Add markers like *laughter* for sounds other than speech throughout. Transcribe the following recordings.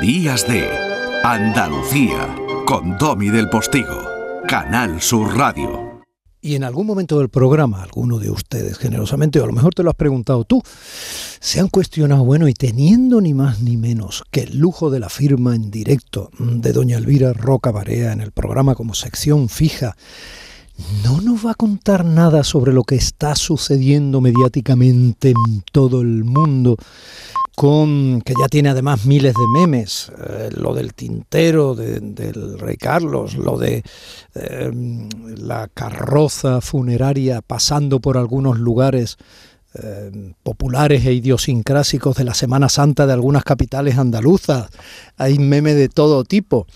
Días de Andalucía con Domi del Postigo, Canal Sur Radio. Y en algún momento del programa, alguno de ustedes generosamente, o a lo mejor te lo has preguntado tú, se han cuestionado, bueno, y teniendo ni más ni menos que el lujo de la firma en directo de doña Elvira Roca Barea en el programa como sección fija, no nos va a contar nada sobre lo que está sucediendo mediáticamente en todo el mundo con que ya tiene además miles de memes, eh, lo del tintero del rey Carlos, lo de em, la carroza funeraria pasando por algunos lugares em, populares e idiosincrásicos de la Semana Santa de algunas capitales andaluzas. Hay memes de todo tipo.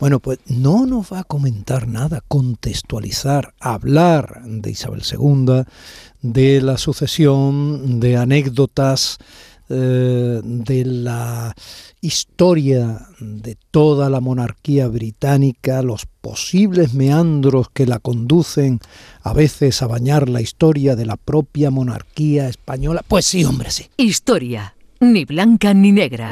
Bueno, pues no nos va a comentar nada, contextualizar, hablar de Isabel II, de la sucesión, de anécdotas eh, de la historia de toda la monarquía británica, los posibles meandros que la conducen a veces a bañar la historia de la propia monarquía española. Pues sí, hombre, sí. Historia, ni blanca ni negra.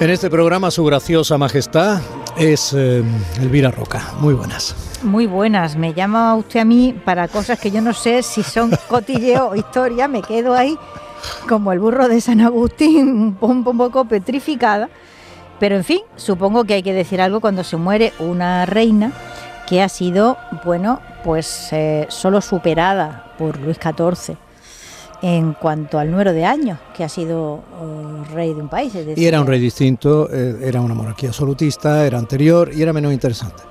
En este programa su graciosa majestad es eh, Elvira Roca. Muy buenas. Muy buenas. Me llama usted a mí para cosas que yo no sé si son *laughs* cotilleo o historia. Me quedo ahí como el burro de San Agustín, un, poco petrificada. Pero en fin, supongo que hay que decir algo cuando se muere una reina que ha sido, bueno, pues eh, solo superada por Luis XIV en cuanto al número de años que ha sido eh, rey de un país. y era un rey distinto, eh, era una monarquía absolutista, era anterior y era menos interesante.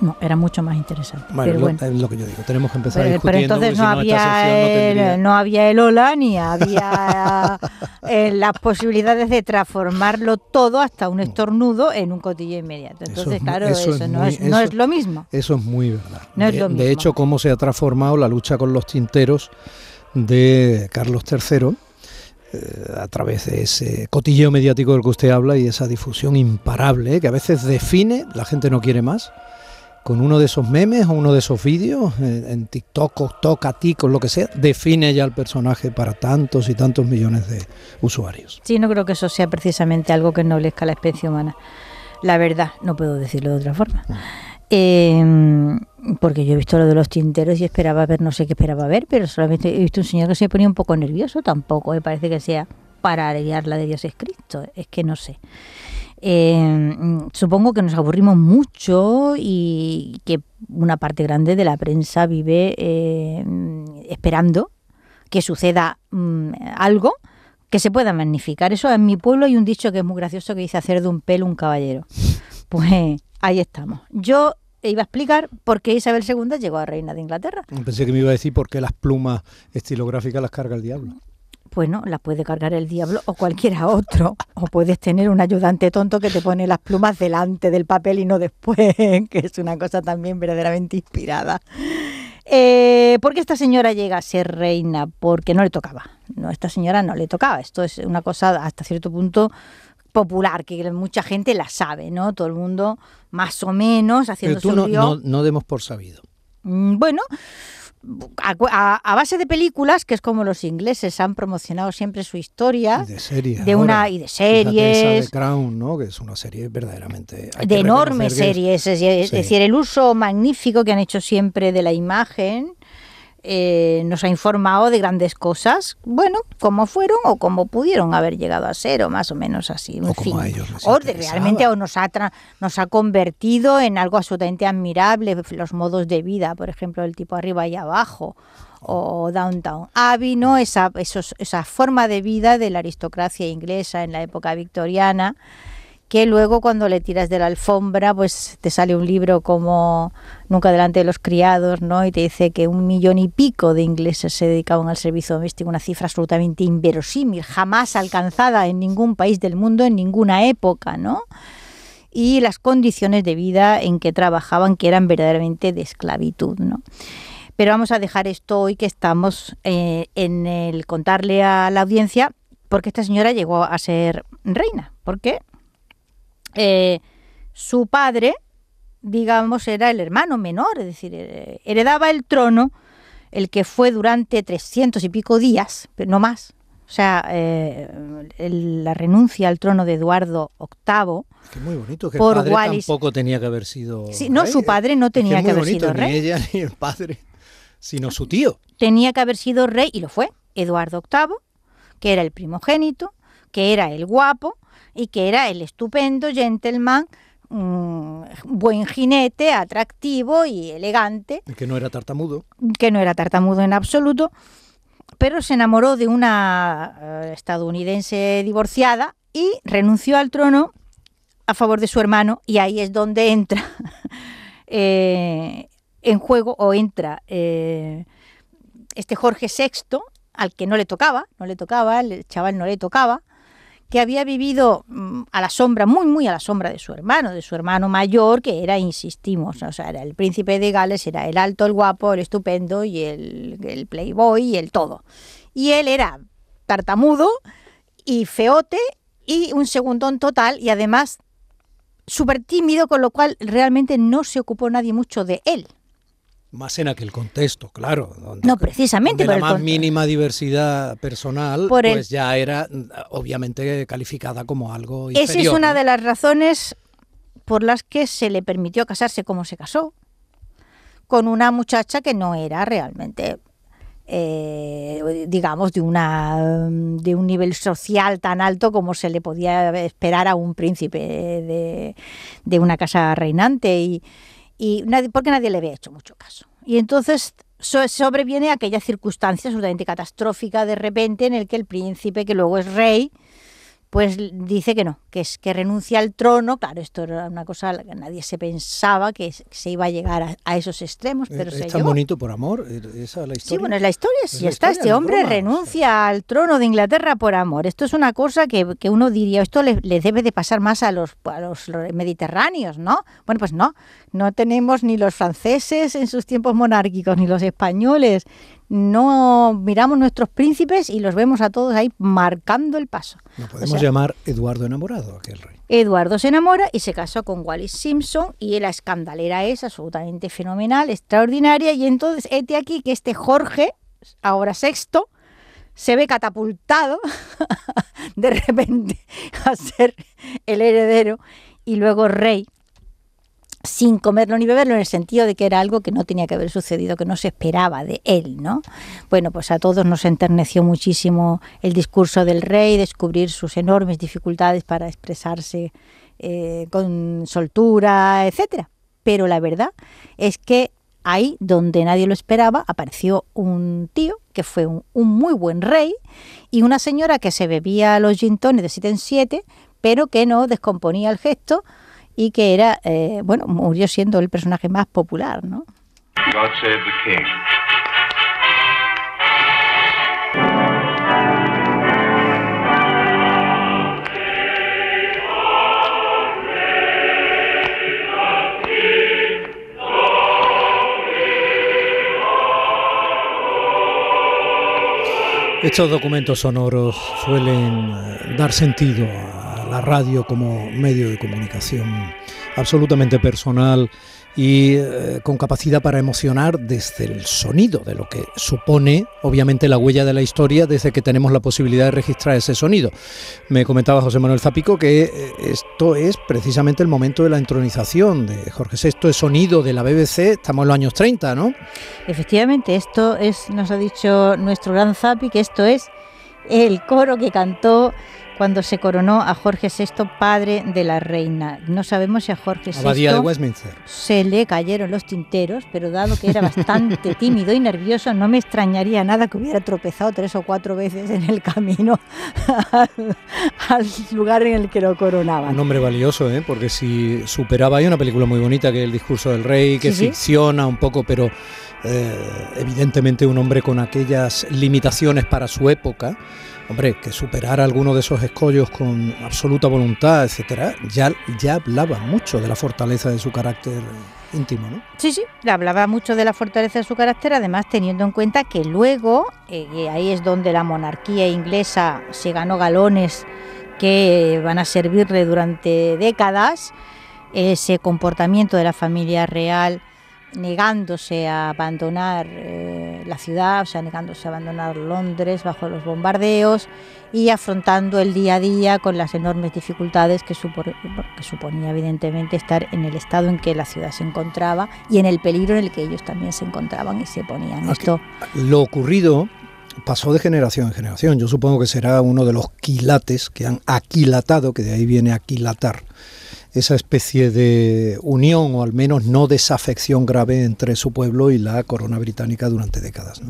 No, era mucho más interesante. Bueno, es lo que yo digo, tenemos que empezar pero, Pero entonces no, había el, no, había el hola ni había *laughs* eh, las posibilidades de transformarlo todo hasta un estornudo en un cotillo inmediato. Entonces, claro, eso, no, es, no es lo mismo. Eso es muy verdad. No es lo mismo. de hecho, cómo se ha transformado la lucha con los tinteros de Carlos III eh, a través de ese cotilleo mediático del que usted habla y esa difusión imparable eh, que a veces define, la gente no quiere más, con uno de esos memes o uno de esos vídeos eh, en TikTok, o ti con lo que sea, define ya el personaje para tantos y tantos millones de usuarios. Sí, no creo que eso sea precisamente algo que ennoblezca la especie humana. La verdad, no puedo decirlo de otra forma. Mm. Eh, porque yo he visto lo de los tinteros y esperaba ver, no sé qué esperaba ver, pero solamente he visto un señor que se ponía un poco nervioso, tampoco me parece que sea para aliviar la de Dios es Cristo, es que no sé. Eh, supongo que nos aburrimos mucho y que una parte grande de la prensa vive eh, esperando que suceda mm, algo que se pueda magnificar. Eso en mi pueblo hay un dicho que es muy gracioso que dice hacer de un pelo un caballero. *laughs* Pues ahí estamos. Yo iba a explicar por qué Isabel II llegó a reina de Inglaterra. Pensé que me iba a decir por qué las plumas estilográficas las carga el diablo. Bueno, las puede cargar el diablo o cualquiera otro. O puedes tener un ayudante tonto que te pone las plumas delante del papel y no después, *laughs* que es una cosa también verdaderamente inspirada. Eh, ¿Por qué esta señora llega a ser reina? Porque no le tocaba. No, esta señora no le tocaba. Esto es una cosa hasta cierto punto popular, que mucha gente la sabe, ¿no? Todo el mundo más o menos haciendo Pero tú no, no, demos por sabido. Mm, bueno, a, base de películas, que es como los ingleses han promocionado siempre su historia. de series. De una, y de series. de Crown, ¿no? Que es una serie verdaderamente. de enormes series. Es, decir, el uso magnífico que han hecho siempre de la imagen eh, nos ha informado de grandes cosas, bueno, como fueron o como pudieron haber llegado a ser, o más o menos así. En fin. o realmente nos ha, nos ha convertido en algo absolutamente admirable, los modos de vida, por ejemplo, el tipo arriba y abajo o Downtown Abbey, ¿no? Esa, esa forma de vida de la aristocracia inglesa en la época victoriana que luego cuando le tiras de la alfombra, pues te sale un libro como Nunca delante de los criados, ¿no? Y te dice que un millón y pico de ingleses se dedicaban al servicio doméstico, una cifra absolutamente inverosímil, jamás alcanzada en ningún país del mundo, en ninguna época, ¿no? Y las condiciones de vida en que trabajaban, que eran verdaderamente de esclavitud, ¿no? Pero vamos a dejar esto hoy que estamos eh, en el contarle a la audiencia porque esta señora llegó a ser reina. ¿Por qué? Eh, Su padre, digamos, era el hermano menor, es decir, eh, heredaba el trono el que fue durante 300 y pico días, pero no más. O sea, eh, la renuncia al trono de Eduardo VIII. Que muy bonito, que por el padre tampoco tenía que haber sido. Sí, no, su padre no tenía que, haber sido rey. Ni ella ni el padre, sino su tío. Tenía que haber sido rey y lo fue. Eduardo VIII, que era el primogénito, que era el guapo y que era el estupendo gentleman Mm, buen jinete, atractivo y elegante. Que no era tartamudo. Que no era tartamudo en absoluto, pero se enamoró de una eh, estadounidense divorciada y renunció al trono a favor de su hermano y ahí es donde entra *laughs* eh, en juego o entra eh, este Jorge VI al que no le tocaba, no le tocaba, el chaval no le tocaba, que había vivido mm, a la sombra, muy, muy a la sombra de su hermano, de su hermano mayor, que era, insistimos, o sea, era el príncipe de Gales, era el alto, el guapo, el estupendo y el, el playboy y el todo. Y él era tartamudo y feote y un segundón total y además súper tímido, con lo cual realmente no se ocupó nadie mucho de él. Más en aquel contexto, claro. no, precisamente. la más mínima diversidad personal, pues ya era obviamente calificada como algo inferior. Esa es una de las razones por las que se le permitió casarse como se casó, con una muchacha que no era realmente, eh, digamos, de, una, de un nivel social tan alto como se le podía esperar a un príncipe de, de una casa reinante. Y, y nadie, porque nadie le había hecho mucho caso. Y entonces sobreviene aquella circunstancia absolutamente catastrófica de repente en el que el príncipe, que luego es rey, pues dice que no, que es que renuncia al trono. Claro, esto era una cosa que nadie se pensaba que se iba a llegar a, esos extremos, pero ¿Es se tan bonito por amor? ¿Esa es la historia? Sí, bueno, es la historia, sí está. este hombre renuncia al trono de Inglaterra por amor. Esto es una cosa que, uno diría, esto le, debe de pasar más a los, a los mediterráneos, ¿no? Bueno, pues no, no tenemos ni los franceses en sus tiempos monárquicos, ni los españoles, no miramos nuestros príncipes y los vemos a todos ahí marcando el paso. No podemos llamar Eduardo enamorado aquel rey. Eduardo se enamora y se casó con Wallis Simpson y la escandalera es absolutamente fenomenal, extraordinaria y entonces este aquí que este Jorge, ahora sexto, se ve catapultado *laughs* de repente a ser el heredero y luego rey sin comerlo ni beberlo, en el sentido de que era algo que no tenía que haber sucedido, que no se esperaba de él, ¿no? Bueno, pues a todos nos enterneció muchísimo el discurso del rey, descubrir sus enormes dificultades para expresarse eh, con soltura, etcétera. Pero la verdad es que ahí, donde nadie lo esperaba, apareció un tío que fue un, muy buen rey y una señora que se bebía los gintones de siete en siete, pero que no descomponía el gesto y que era, eh, bueno, murió siendo el personaje más popular, ¿no? God save the king. Estos documentos sonoros suelen eh, dar sentido a la radio como medio de comunicación absolutamente personal y eh, con capacidad para emocionar desde el sonido, de lo que supone obviamente la huella de la historia desde que tenemos la posibilidad de registrar ese sonido. Me comentaba José Manuel Zapico que eh, esto es precisamente el momento de la entronización de Jorge VI, es sonido de la BBC, estamos en los años 30, ¿no? Efectivamente, esto es, nos ha dicho nuestro gran Zapi, que esto es el coro que cantó cuando se coronó a Jorge VI, padre de la reina. No sabemos si a Jorge VI de Westminster. se le cayeron los tinteros, pero dado que era bastante *laughs* tímido y nervioso, no me extrañaría nada que hubiera tropezado tres o cuatro veces en el camino *laughs* al, lugar en el que lo coronaban. Un hombre valioso, ¿eh? porque si superaba, hay una película muy bonita que es El discurso del rey, que ficciona un poco, pero... Eh, evidentemente un hombre con aquellas limitaciones para su época, hombre, que superara alguno de esos escollos con absoluta voluntad, etcétera, ya, ya hablaba mucho de la fortaleza de su carácter íntimo, ¿no? Sí, sí, hablaba mucho de la fortaleza de su carácter, además teniendo en cuenta que luego, eh, ahí es donde la monarquía inglesa se ganó galones que van a servirle durante décadas, ese comportamiento de la familia real negándose a abandonar eh, la ciudad, o sea, negándose a abandonar Londres bajo los bombardeos y afrontando el día a día con las enormes dificultades que, que, suponía evidentemente estar en el estado en que la ciudad se encontraba y en el peligro en el que ellos también se encontraban y se ponían. Esto... Lo ocurrido pasó de generación en generación. Yo supongo que será uno de los quilates que han aquilatado, que de ahí viene aquilatar esa especie de unión o al menos no desafección grave entre su pueblo y la corona británica durante décadas.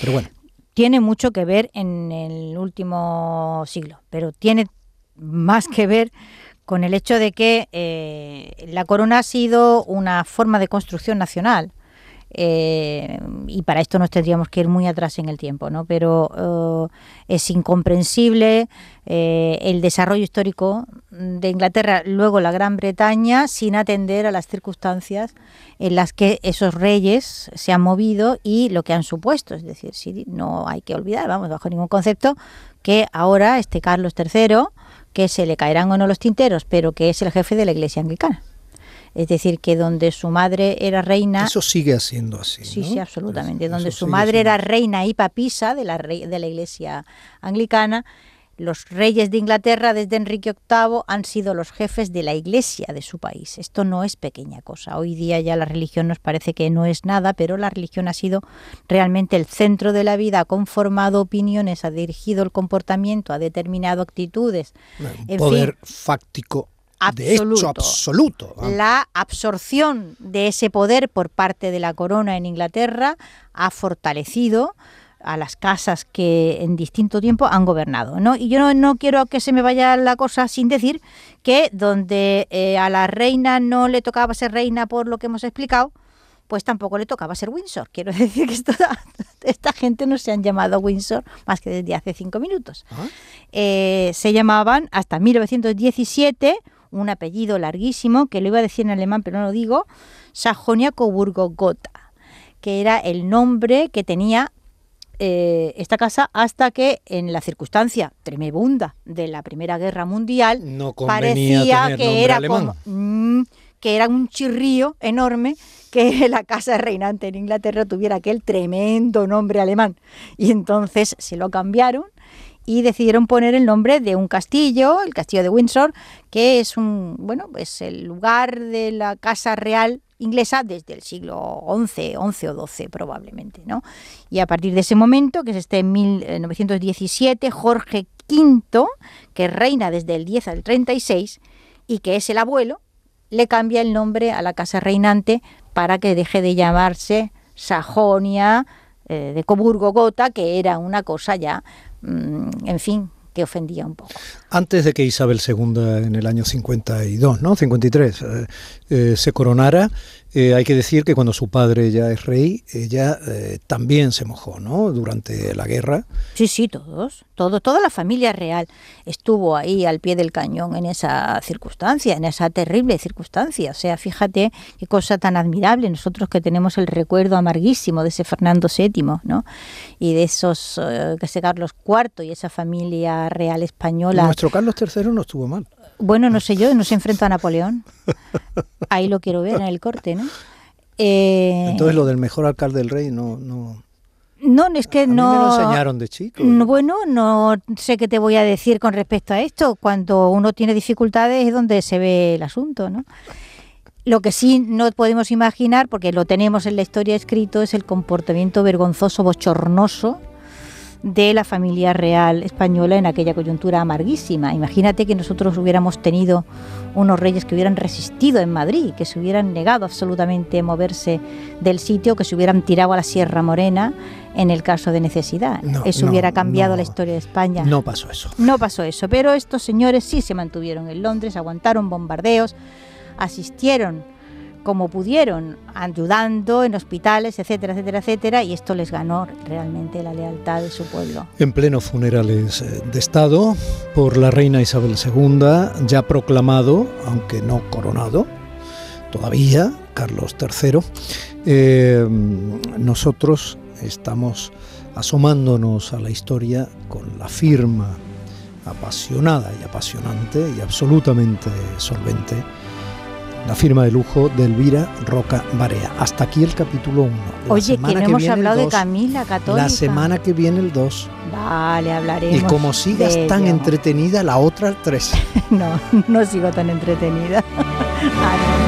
Pero bueno. Tiene mucho que ver en el último siglo, pero tiene más que ver con el hecho de que eh, la corona ha sido una forma de construcción nacional eh, y para esto nos tendríamos que ir muy atrás en el tiempo, ¿no? Pero eh, es incomprensible eh, el desarrollo histórico de Inglaterra, luego la Gran Bretaña, sin atender a las circunstancias en las que esos reyes se han movido y lo que han supuesto. Es decir, si no hay que olvidar, vamos, bajo ningún concepto, que ahora este Carlos III, que se le caerán o no los tinteros, pero que es el jefe de la Iglesia Anglicana. Es decir, que donde su madre era reina... Eso sigue siendo así. Sí, sí, absolutamente. donde su madre era reina y papisa de la, de la iglesia anglicana, los reyes de Inglaterra desde Enrique VIII han sido los jefes de la iglesia de su país. Esto no es pequeña cosa. Hoy día ya la religión nos parece que no es nada, pero la religión ha sido realmente el centro de la vida, ha conformado opiniones, ha dirigido el comportamiento, ha determinado actitudes. Un poder fáctico absoluto. absoluto. La absorción de ese poder por parte de la corona en Inglaterra ha fortalecido a las casas que en distinto tiempo han gobernado. ¿no? Y yo no, quiero que se me vaya la cosa sin decir que donde eh, a la reina no le tocaba ser reina por lo que hemos explicado, pues tampoco le tocaba ser Windsor. Quiero *laughs* decir que esta gente no se han llamado Windsor más que desde hace cinco minutos. Ah. Eh, se llamaban hasta 1917 un apellido larguísimo, que lo iba a decir en alemán, pero no lo digo, Sajonia Coburgo Gotha, que era el nombre que tenía eh, esta casa hasta que en la circunstancia tremebunda de la Primera Guerra Mundial parecía que era como, mm, que era un chirrío enorme que *laughs* la casa reinante en Inglaterra tuviera aquel tremendo nombre alemán. Y entonces se lo cambiaron y decidieron poner el nombre de un castillo, el castillo de Windsor, que es un, bueno, pues el lugar de la casa real inglesa desde el siglo XI, XI o XII probablemente, ¿no? Y a partir de ese momento, que es este en 1917, Jorge V, que reina desde el 10 al 36 y que es el abuelo, le cambia el nombre a la casa reinante para que deje de llamarse Sajonia eh, de Coburgo-Gotha, que era una cosa ya en fin, que ofendía un poco. Antes de que Isabel II en el año 52, ¿no? 53, eh, eh, se coronara, eh, hay que decir que cuando su padre ya es rey, ella eh, también se mojó, ¿no? Durante la guerra. Sí, sí, todos, todo, toda la familia real estuvo ahí al pie del cañón en esa circunstancia, en esa terrible circunstancia. O sea, fíjate qué cosa tan admirable nosotros que tenemos el recuerdo amarguísimo de ese Fernando VII, ¿no? Y de esos, eh, que ese Carlos IV y esa familia real española. Nuestro Carlos III no estuvo mal. Bueno, no sé yo, no se enfrenta a Napoleón. Ahí lo quiero ver en el corte, ¿no? Eh, Entonces lo del mejor alcalde del rey no... no... No, es que no. me lo enseñaron de chico. bueno, no sé qué te voy a decir con respecto a esto. Cuando uno tiene dificultades es donde se ve el asunto, ¿no? Lo que sí no podemos imaginar, porque lo tenemos en la historia escrito, es el comportamiento vergonzoso, bochornoso de la familia real española en aquella coyuntura amarguísima. Imagínate que nosotros hubiéramos tenido unos reyes que hubieran resistido en Madrid, que se hubieran negado absolutamente a moverse del sitio, que se hubieran tirado a la Sierra Morena en el caso de necesidad. eso hubiera cambiado la historia de España. No pasó eso. No pasó eso, pero estos señores sí se mantuvieron en Londres, aguantaron bombardeos, asistieron como pudieron, ayudando en hospitales, etcétera, etcétera, etcétera, y esto les ganó realmente la lealtad de su pueblo. En pleno funerales eh, de Estado por la reina Isabel II, ya proclamado, aunque no coronado, todavía, Carlos III, eh, nosotros estamos asomándonos a la historia con la firma apasionada y apasionante y absolutamente solvente la firma de lujo de Elvira Roca Barea. Hasta aquí el capítulo 1. Oye, que no hemos hablado de Camila Católica. La semana que viene el 2. Vale, hablaremos. Y como sigas tan entretenida, la otra el *laughs* 3. no, no sigo tan entretenida. *laughs*